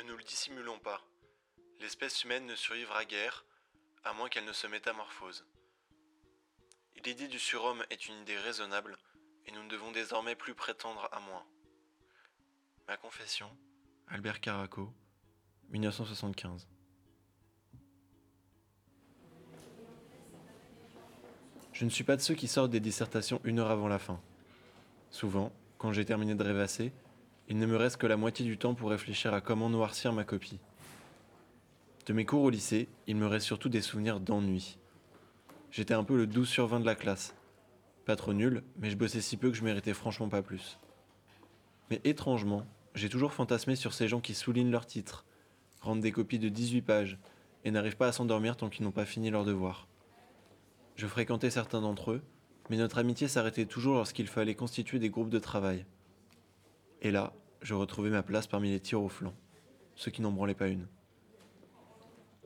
Ne nous le dissimulons pas. L'espèce humaine ne survivra guère, à moins qu'elle ne se métamorphose. L'idée du surhomme est une idée raisonnable, et nous ne devons désormais plus prétendre à moins. Ma confession, Albert Caraco, 1975. Je ne suis pas de ceux qui sortent des dissertations une heure avant la fin. Souvent, quand j'ai terminé de rêvasser, il ne me reste que la moitié du temps pour réfléchir à comment noircir ma copie. De mes cours au lycée, il me reste surtout des souvenirs d'ennui. J'étais un peu le 12 sur 20 de la classe. Pas trop nul, mais je bossais si peu que je méritais franchement pas plus. Mais étrangement, j'ai toujours fantasmé sur ces gens qui soulignent leurs titres, rendent des copies de 18 pages, et n'arrivent pas à s'endormir tant qu'ils n'ont pas fini leur devoir. Je fréquentais certains d'entre eux, mais notre amitié s'arrêtait toujours lorsqu'il fallait constituer des groupes de travail. Et là, je retrouvais ma place parmi les tirs au flanc, ceux qui n'en branlaient pas une.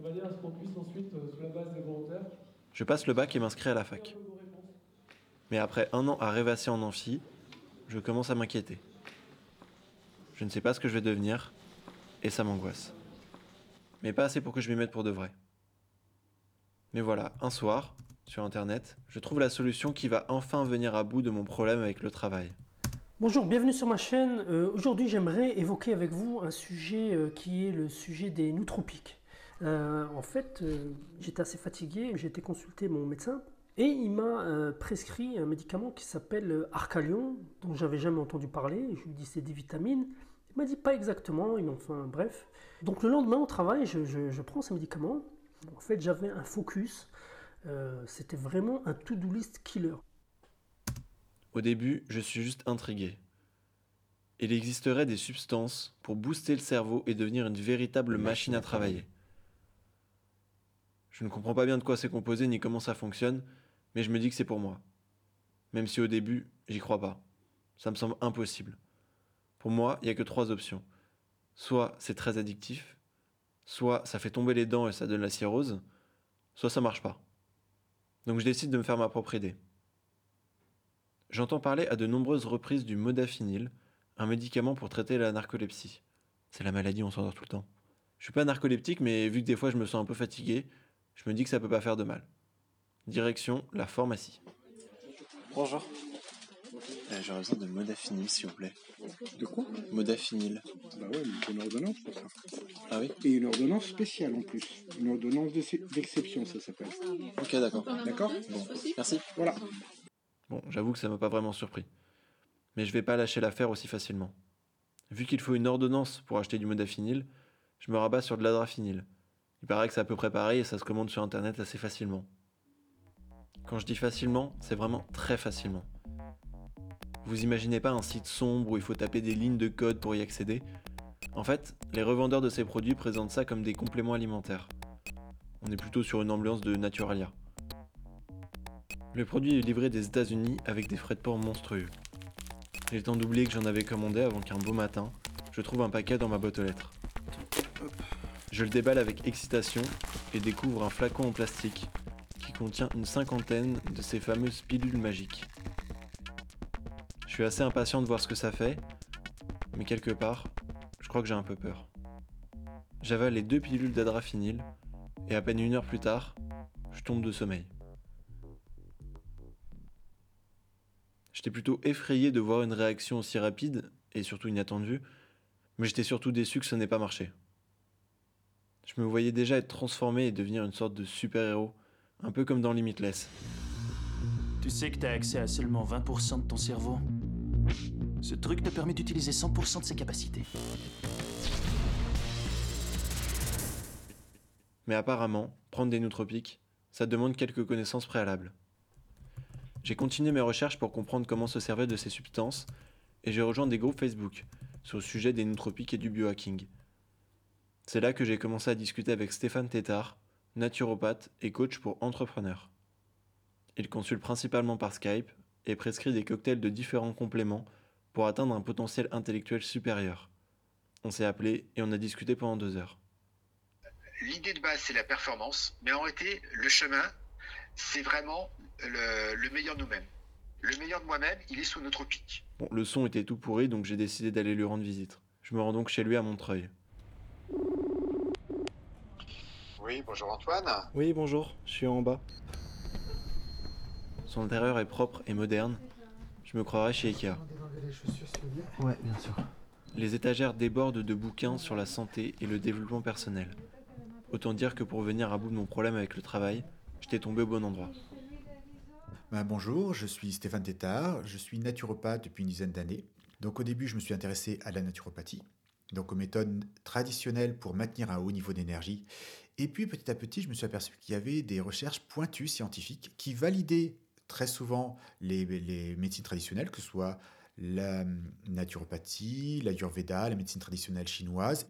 Euh, Je passe le bac et m'inscris à la fac. Mais après un an à rêvasser en amphi, je commence à m'inquiéter. Je ne sais pas ce que je vais devenir, et ça m'angoisse. Mais pas assez pour que je m'y mette pour de vrai. Mais voilà, un soir, sur internet, je trouve la solution qui va enfin venir à bout de mon problème avec le travail. Bonjour, bienvenue sur ma chaîne. Euh, Aujourd'hui, j'aimerais évoquer avec vous un sujet euh, qui est le sujet des nootropiques. Euh, en fait, j'étais assez fatigué, j'ai été consulter mon médecin et il m'a prescrit un médicament qui s'appelle Arcalion, dont j'avais jamais entendu parler. Je lui dit c'est des vitamines. Il m'a dit pas exactement, il enfin bref. Donc le lendemain au travail, je, je- prends ce médicament. En fait, j'avais un focus. C'était vraiment un to-do list killer. Au début, je suis juste intrigué. Il existerait des substances pour booster le cerveau et devenir une véritable machine à travailler. Je ne comprends pas bien de quoi c'est composé ni comment ça fonctionne, mais je me dis que c'est pour moi. Même si au début, j'y crois pas. Ça me semble impossible. Pour moi, il n'y a que trois options. Soit c'est très addictif, soit ça fait tomber les dents et ça donne la cirrhose, soit ça marche pas. Donc je décide de me faire ma propre idée. J'entends parler à de nombreuses reprises du modafinil, un médicament pour traiter la narcolepsie. C'est la maladie, on s'endort tout le temps. Je suis pas narcoleptique, mais vu que des fois je me sens un peu fatigué, je me dis que ça peut pas faire de mal. Direction la pharmacie. Bonjour. Euh, J'aurais besoin de modafinil, s'il vous plaît. De quoi? Modafinil. Bah ouais, mais il faut une ordonnance pour ça. Ah oui Et une ordonnance spéciale en plus. Une ordonnance d'ex- d'exception, ça s'appelle. Ok, d'accord. D'accord? Bon, merci. Voilà. J'avoue que ça m'a pas vraiment surpris. Mais je vais pas lâcher l'affaire aussi facilement. Vu qu'il faut une ordonnance pour acheter du modafinil, je me rabats sur de l'adrafinil. Il paraît que c'est à peu près pareil et ça se commande sur internet assez facilement. Quand je dis facilement, c'est vraiment très facilement. Vous imaginez pas un site sombre où il faut taper des lignes de code pour y accéder? En fait, les revendeurs de ces produits présentent ça comme des compléments alimentaires. On est plutôt sur une ambiance de Naturalia. Le produit est livré des États-Unis avec des frais de port monstrueux. J'ai temps d'oublier que j'en avais commandé avant qu'un beau matin, je trouve un paquet dans ma boîte aux lettres. Je le déballe avec excitation et découvre un flacon en plastique qui contient une cinquantaine de ces fameuses pilules magiques. Je suis assez impatient de voir ce que ça fait, mais quelque part, je crois que j'ai un peu peur. J'avale les deux pilules d'adrafinil et à peine une heure plus tard, je tombe de sommeil. J'étais plutôt effrayé de voir une réaction aussi rapide et surtout inattendue, mais j'étais surtout déçu que ça n'ait pas marché. Je me voyais déjà être transformé et devenir une sorte de super-héros, un peu comme dans Limitless. Tu sais que t'as accès à seulement 20% de ton cerveau Ce truc te permet d'utiliser 100% de ses capacités. Mais apparemment, prendre des nootropiques, ça demande quelques connaissances préalables. J'ai continué mes recherches pour comprendre comment se servir de ces substances, et j'ai rejoint des groupes Facebook sur le sujet des nootropiques et du biohacking. C'est là que j'ai commencé à discuter avec Stéphane Tétard, naturopathe et coach pour entrepreneurs. Il consulte principalement par Skype et prescrit des cocktails de différents compléments pour atteindre un potentiel intellectuel supérieur. On s'est appelé et on a discuté pendant deux heures. l'idée de base, c'est la performance, mais en réalité, le chemin, c'est vraiment le, le meilleur de nous-mêmes. Le meilleur de moi-même, il est sous notre pic. Bon, le son était tout pourri, donc j'ai décidé d'aller lui rendre visite. Je me rends donc chez lui à Montreuil. Oui, bonjour Antoine. Oui, bonjour, je suis en bas. Son intérieur est propre et moderne. Je me croirais chez Ikea. Ouais, bien sûr. Les étagères débordent de bouquins sur la santé et le développement personnel. Autant dire que pour venir à bout de mon problème avec le travail, j'étais tombé au bon endroit. Ben, bonjour, je suis Stéphane Tétard, je suis naturopathe depuis une dizaine d'années. Donc au début, je me suis intéressé à la naturopathie, donc aux méthodes traditionnelles pour maintenir un haut niveau d'énergie. Et puis petit à petit, je me suis aperçu qu'il y avait des recherches pointues scientifiques qui validaient très souvent les, les médecines traditionnelles, que ce soit la naturopathie, l'ayurveda, la médecine traditionnelle chinoise,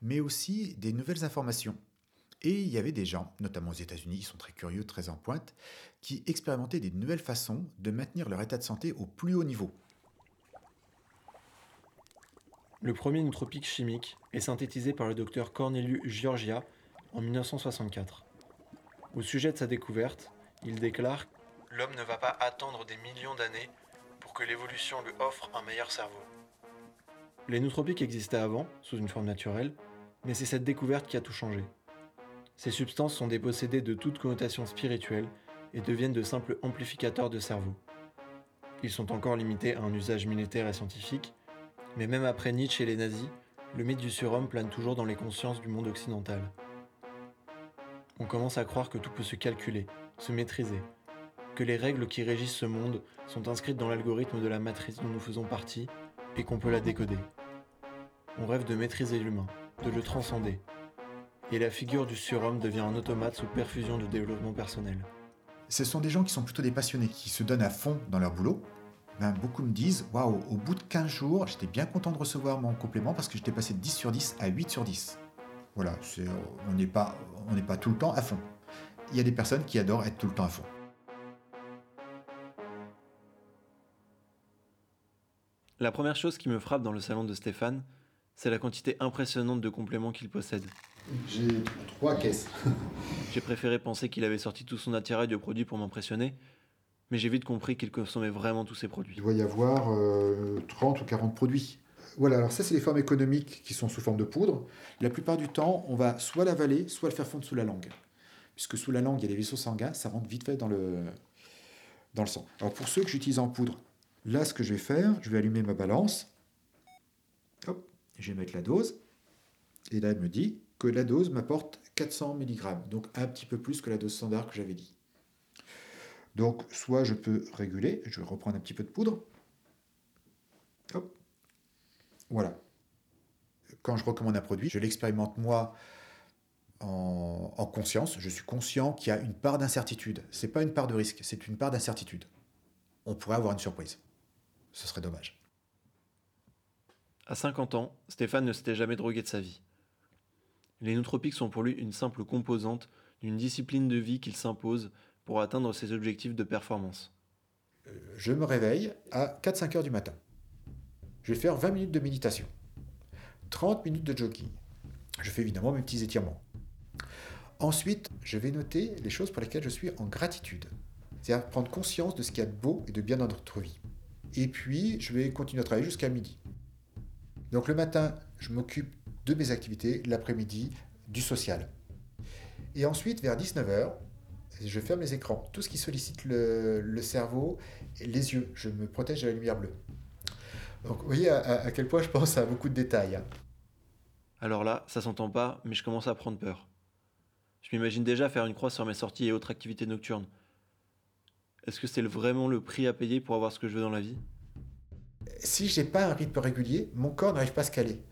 mais aussi des nouvelles informations. Et il y avait des gens, notamment aux États-Unis, ils sont très curieux, très en pointe, qui expérimentaient des nouvelles façons de maintenir leur état de santé au plus haut niveau. Le premier nootropique chimique est synthétisé par le docteur Corneliu Giorgia en 1964. Au sujet de sa découverte, il déclare L'homme ne va pas attendre des millions d'années pour que l'évolution lui offre un meilleur cerveau. Les nootropiques existaient avant, sous une forme naturelle, mais c'est cette découverte qui a tout changé. Ces substances sont dépossédées de toute connotation spirituelle et deviennent de simples amplificateurs de cerveau. Ils sont encore limités à un usage militaire et scientifique, mais même après Nietzsche et les nazis, le mythe du surhomme plane toujours dans les consciences du monde occidental. On commence à croire que tout peut se calculer, se maîtriser, que les règles qui régissent ce monde sont inscrites dans l'algorithme de la matrice dont nous faisons partie et qu'on peut la décoder. On rêve de maîtriser l'humain, de le transcender, et la figure du surhomme devient un automate sous perfusion de développement personnel. Ce sont des gens qui sont plutôt des passionnés, qui se donnent à fond dans leur boulot. Ben, beaucoup me disent Waouh, au bout de 15 jours, j'étais bien content de recevoir mon complément parce que j'étais passé de 10 sur 10 à 8 sur 10. Voilà, c'est- on n'est pas, on n'est pas tout le temps à fond. Il y a des personnes qui adorent être tout le temps à fond. La première chose qui me frappe dans le salon de Stéphane, c'est la quantité impressionnante de compléments qu'il possède. J'ai trois caisses. J'ai préféré penser qu'il avait sorti tout son attirail de produits pour m'impressionner, mais j'ai vite compris qu'il consommait vraiment tous ses produits. Il doit y avoir euh, 30 ou 40 produits. Voilà, alors ça, c'est les formes économiques qui sont sous forme de poudre. La plupart du temps, on va soit l'avaler, soit le faire fondre sous la langue. Puisque sous la langue, il y a les vaisseaux sanguins, ça rentre vite fait dans le, dans le sang. Alors pour ceux que j'utilise en poudre, là, ce que je vais faire, je vais allumer ma balance. Hop, je vais mettre la dose. Et là, elle me dit la dose m'apporte 400 mg, donc un petit peu plus que la dose standard que j'avais dit. Donc, soit je peux réguler, je vais reprendre un petit peu de poudre. Hop. Voilà. Quand je recommande un produit, je l'expérimente moi en, en conscience. Je suis conscient qu'il y a une part d'incertitude. C'est pas une part de risque, c'est une part d'incertitude. On pourrait avoir une surprise. Ce serait dommage. À 50 ans, Stéphane ne s'était jamais drogué de sa vie. Les nootropiques sont pour lui une simple composante d'une discipline de vie qu'il s'impose pour atteindre ses objectifs de performance. Je me réveille à 4-5 heures du matin. Je vais faire 20 minutes de méditation. 30 minutes de jogging. Je fais évidemment mes petits étirements. Ensuite, je vais noter les choses pour lesquelles je suis en gratitude. C'est-à-dire prendre conscience de ce qu'il y a de beau et de bien dans notre vie. Et puis, je vais continuer à travailler jusqu'à midi. Donc le matin, je m'occupe de mes activités, l'après-midi, du social. Et ensuite, vers 19h, je ferme les écrans. Tout ce qui sollicite le, le cerveau, et les yeux. Je me protège de la lumière bleue. Donc vous voyez à, quel point je pense à beaucoup de détails. hein. Alors là, ça s'entend pas, mais je commence à prendre peur. Je m'imagine déjà faire une croix sur mes sorties et autres activités nocturnes. Est-ce que c'est vraiment le prix à payer pour avoir ce que je veux dans la vie? Si je n'ai pas un rythme régulier, mon corps n'arrive pas à se caler.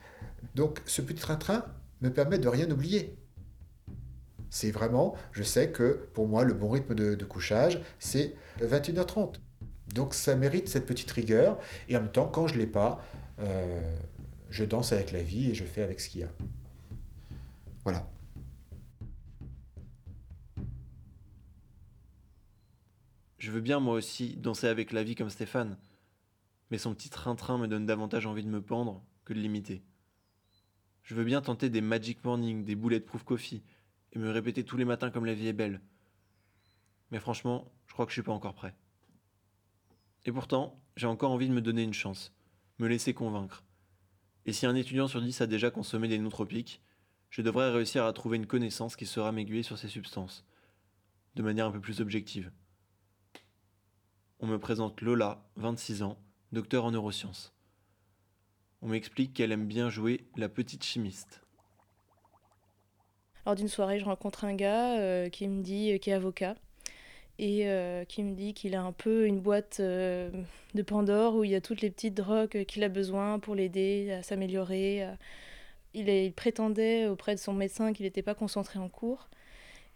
Donc ce petit train-train me permet de rien oublier. C'est vraiment, je sais que pour moi, le bon rythme de, couchage, c'est 21h30. Donc ça mérite cette petite rigueur. Et en même temps, quand je ne l'ai pas, euh, je danse avec la vie et je fais avec ce qu'il y a. Voilà. Je veux bien moi aussi danser avec la vie comme Stéphane, mais son petit train-train me donne davantage envie de me pendre que de l'imiter. Je veux bien tenter des Magic Morning, des Bulletproof Coffee, et me répéter tous les matins comme la vie est belle. Mais franchement, je crois que je suis pas encore prêt. Et pourtant, j'ai encore envie de me donner une chance, me laisser convaincre. Et si un étudiant sur dix a déjà consommé des nootropiques, je devrais réussir à trouver une connaissance qui sera m'aiguiller sur ces substances, de manière un peu plus objective. On me présente Lola, 26 ans, docteur en neurosciences. On m'explique qu'elle aime bien jouer la petite chimiste. Lors d'une soirée, je rencontre un gars euh, qui me dit, qui est avocat, et euh, qui me dit qu'il a un peu une boîte euh, de Pandore où il y a toutes les petites drogues qu'il a besoin pour l'aider à s'améliorer. Il, il, prétendait auprès de son médecin qu'il n'était pas concentré en cours,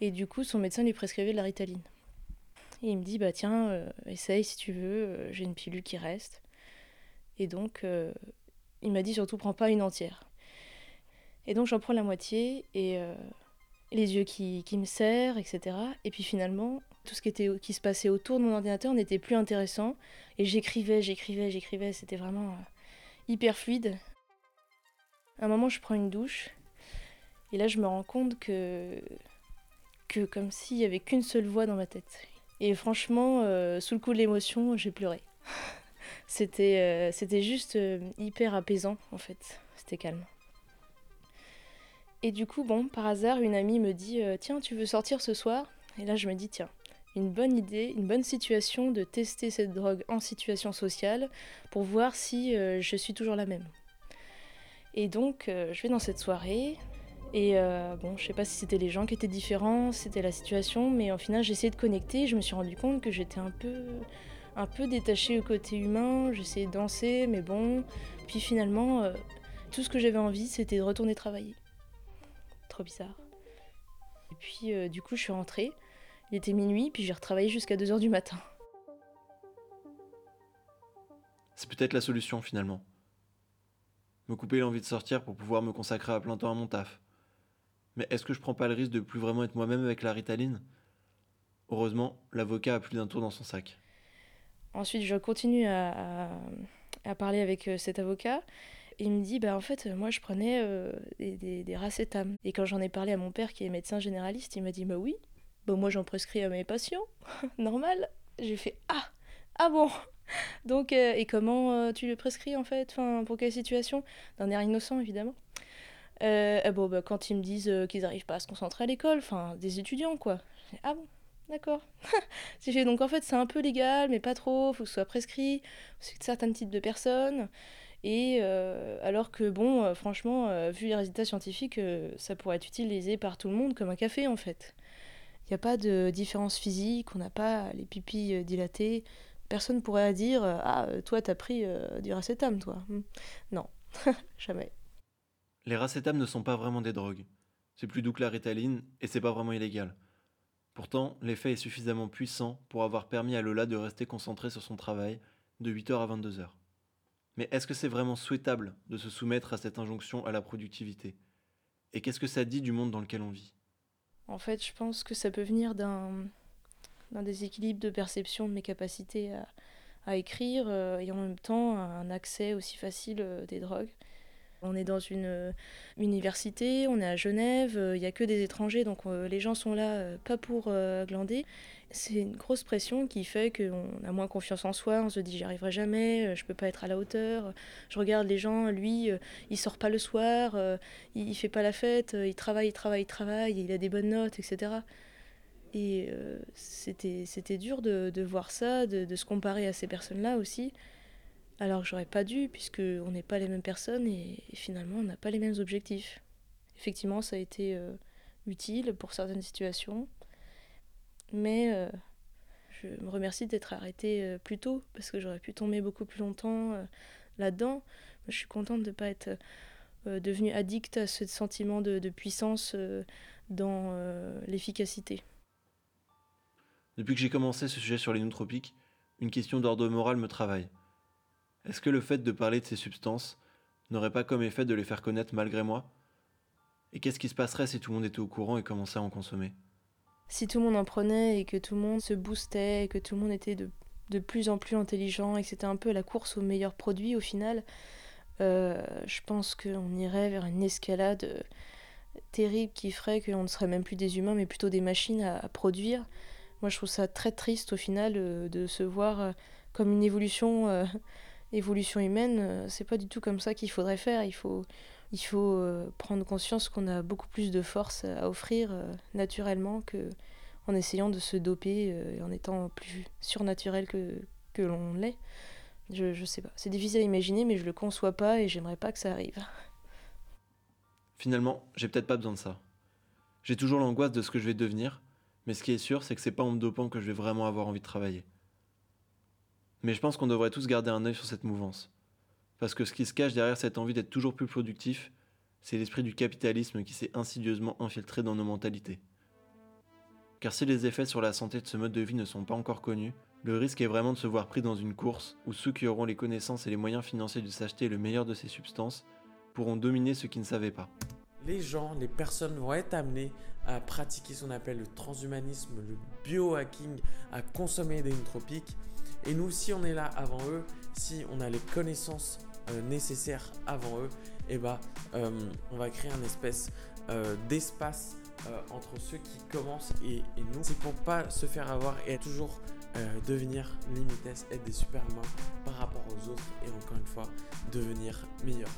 et du coup, son médecin lui prescrivait de la ritaline. Et il me dit, bah tiens, essaye si tu veux, j'ai une pilule qui reste. Et donc, il m'a dit surtout, prends pas une entière. Et donc j'en prends la moitié et euh, les yeux qui, me serrent, etc. Et puis finalement, tout ce qui se passait autour de mon ordinateur n'était plus intéressant. Et j'écrivais, j'écrivais, j'écrivais. C'était vraiment euh, hyper fluide. À un moment, je prends une douche. Et là, je me rends compte que, que comme s'il n'y avait qu'une seule voix dans ma tête. Et franchement, euh, sous le coup de l'émotion, j'ai pleuré. c'était, c'était juste hyper apaisant, en fait. C'était calme. Et du coup, bon, par hasard, une amie me dit euh, Tiens, tu veux sortir ce soir? Et là, je me dis Tiens, une bonne idée, une bonne situation de tester cette drogue en situation sociale pour voir si euh, je suis toujours la même. Et donc, euh, je vais dans cette soirée. Et bon, je sais pas si c'était les gens qui étaient différents, c'était la situation, mais au final, j'ai essayé de connecter. Je me suis rendu compte que j'étais un peu, un peu détachée au côté humain. J'essayais de danser, mais bon. Puis finalement, tout ce que j'avais envie, c'était de retourner travailler trop bizarre. Et puis euh, du coup je suis rentrée, il était minuit, puis j'ai retravaillé jusqu'à 2h du matin. C'est peut-être la solution finalement. Me couper l'envie de sortir pour pouvoir me consacrer à plein temps à mon taf. Mais est-ce que je prends pas le risque de plus vraiment être moi-même avec la ritaline? Heureusement, l'avocat a plus d'un tour dans son sac. Ensuite, je continue à, parler avec euh, cet avocat il me dit, bah en fait, moi je prenais euh, des, des. Et quand j'en ai parlé à mon père qui est médecin généraliste, il m'a dit, bah oui, bah moi j'en prescris à mes patients, normal. J'ai fait, ah, ah bon? Donc, euh, et comment tu le prescris en fait? Enfin, Pour quelle situation? D'un air innocent évidemment. bon, bah, quand ils me disent qu'ils n'arrivent pas à se concentrer à l'école, enfin des étudiants quoi. Ah bon? D'accord. donc en fait c'est un peu légal, mais pas trop, faut que ce soit prescrit, c'est certains types de personnes. Et euh, alors que, bon, euh, franchement, euh, vu les résultats scientifiques, ça pourrait être utilisé par tout le monde comme un café, en fait. Il n'y a pas de différence physique, on n'a pas les pipilles dilatées. Personne pourrait dire Ah, toi, t'as pris du racétam, toi. Hmm. Non, jamais. Les racétam ne sont pas vraiment des drogues. C'est plus doux que la ritaline et c'est pas vraiment illégal. Pourtant, l'effet est suffisamment puissant pour avoir permis à Lola de rester concentrée sur son travail de 8h à 22h. Mais est-ce que c'est vraiment souhaitable de se soumettre à cette injonction à la productivité? Et qu'est-ce que ça dit du monde dans lequel on vit? En fait, je pense que ça peut venir d'un, déséquilibre de perception de mes capacités à, écrire euh, et en même temps un accès aussi facile euh, des drogues. On est dans une euh, université, on est à Genève, il n'y a que des étrangers, donc les gens sont là pas pour glander c'est une grosse pression qui fait qu'on a moins confiance en soi, on se dit j'y arriverai jamais, euh, je peux pas être à la hauteur. Je regarde les gens, lui, euh, il sort pas le soir, euh, il fait pas la fête, il travaille, il travaille, il travaille, il a des bonnes notes, etc. Et c'était, c'était dur de, de, voir ça, de, de, se comparer à ces personnes-là aussi, alors que j'aurais pas dû, puisqu'on n'est pas les mêmes personnes et, finalement on n'a pas les mêmes objectifs. Effectivement, ça a été utile pour certaines situations. Mais euh, je me remercie d'être arrêtée euh, plus tôt, parce que j'aurais pu tomber beaucoup plus longtemps euh, là-dedans. Je suis contente de ne pas être devenue addict à ce sentiment de, de puissance dans l'efficacité. Depuis que j'ai commencé ce sujet sur les nootropiques, une question d'ordre moral me travaille. Est-ce que le fait de parler de ces substances n'aurait pas comme effet de les faire connaître malgré moi? Et qu'est-ce qui se passerait si tout le monde était au courant et commençait à en consommer? Si tout le monde en prenait et que tout le monde se boostait et que tout le monde était de, plus en plus intelligent et que c'était un peu la course aux meilleurs produits au final, euh, je pense qu'on irait vers une escalade euh, terrible qui ferait qu'on ne serait même plus des humains mais plutôt des machines à, produire. Moi je trouve ça très triste au final euh, de se voir comme une évolution, évolution humaine. c'est pas du tout comme ça qu'il faudrait faire. Il faut, euh, prendre conscience qu'on a beaucoup plus de force à offrir euh, naturellement que en essayant de se doper et en étant plus surnaturel que, que l'on l'est. Je, je sais pas. C'est difficile à imaginer, mais je le conçois pas et j'aimerais pas que ça arrive. Finalement, j'ai peut-être pas besoin de ça. J'ai toujours l'angoisse de ce que je vais devenir, mais ce qui est sûr, c'est que c'est pas en me dopant que je vais vraiment avoir envie de travailler. Mais je pense qu'on devrait tous garder un œil sur cette mouvance. Parce que ce qui se cache derrière cette envie d'être toujours plus productif, c'est l'esprit du capitalisme qui s'est insidieusement infiltré dans nos mentalités. Car si les effets sur la santé de ce mode de vie ne sont pas encore connus, le risque est vraiment de se voir pris dans une course où ceux qui auront les connaissances et les moyens financiers de s'acheter le meilleur de ces substances pourront dominer ceux qui ne savaient pas. Les gens, les personnes vont être amenées à pratiquer ce qu'on appelle le transhumanisme, le biohacking, à consommer des nootropiques. Et nous, si on est là avant eux, si on a les connaissances euh, nécessaires avant eux, et eh bah, ben, euh, on va créer un espèce euh, d'espace entre ceux qui commencent et, nous. C'est pour pas se faire avoir et toujours devenir limites, être des superhumains par rapport aux autres et encore une fois devenir meilleur.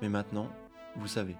Mais maintenant, vous savez.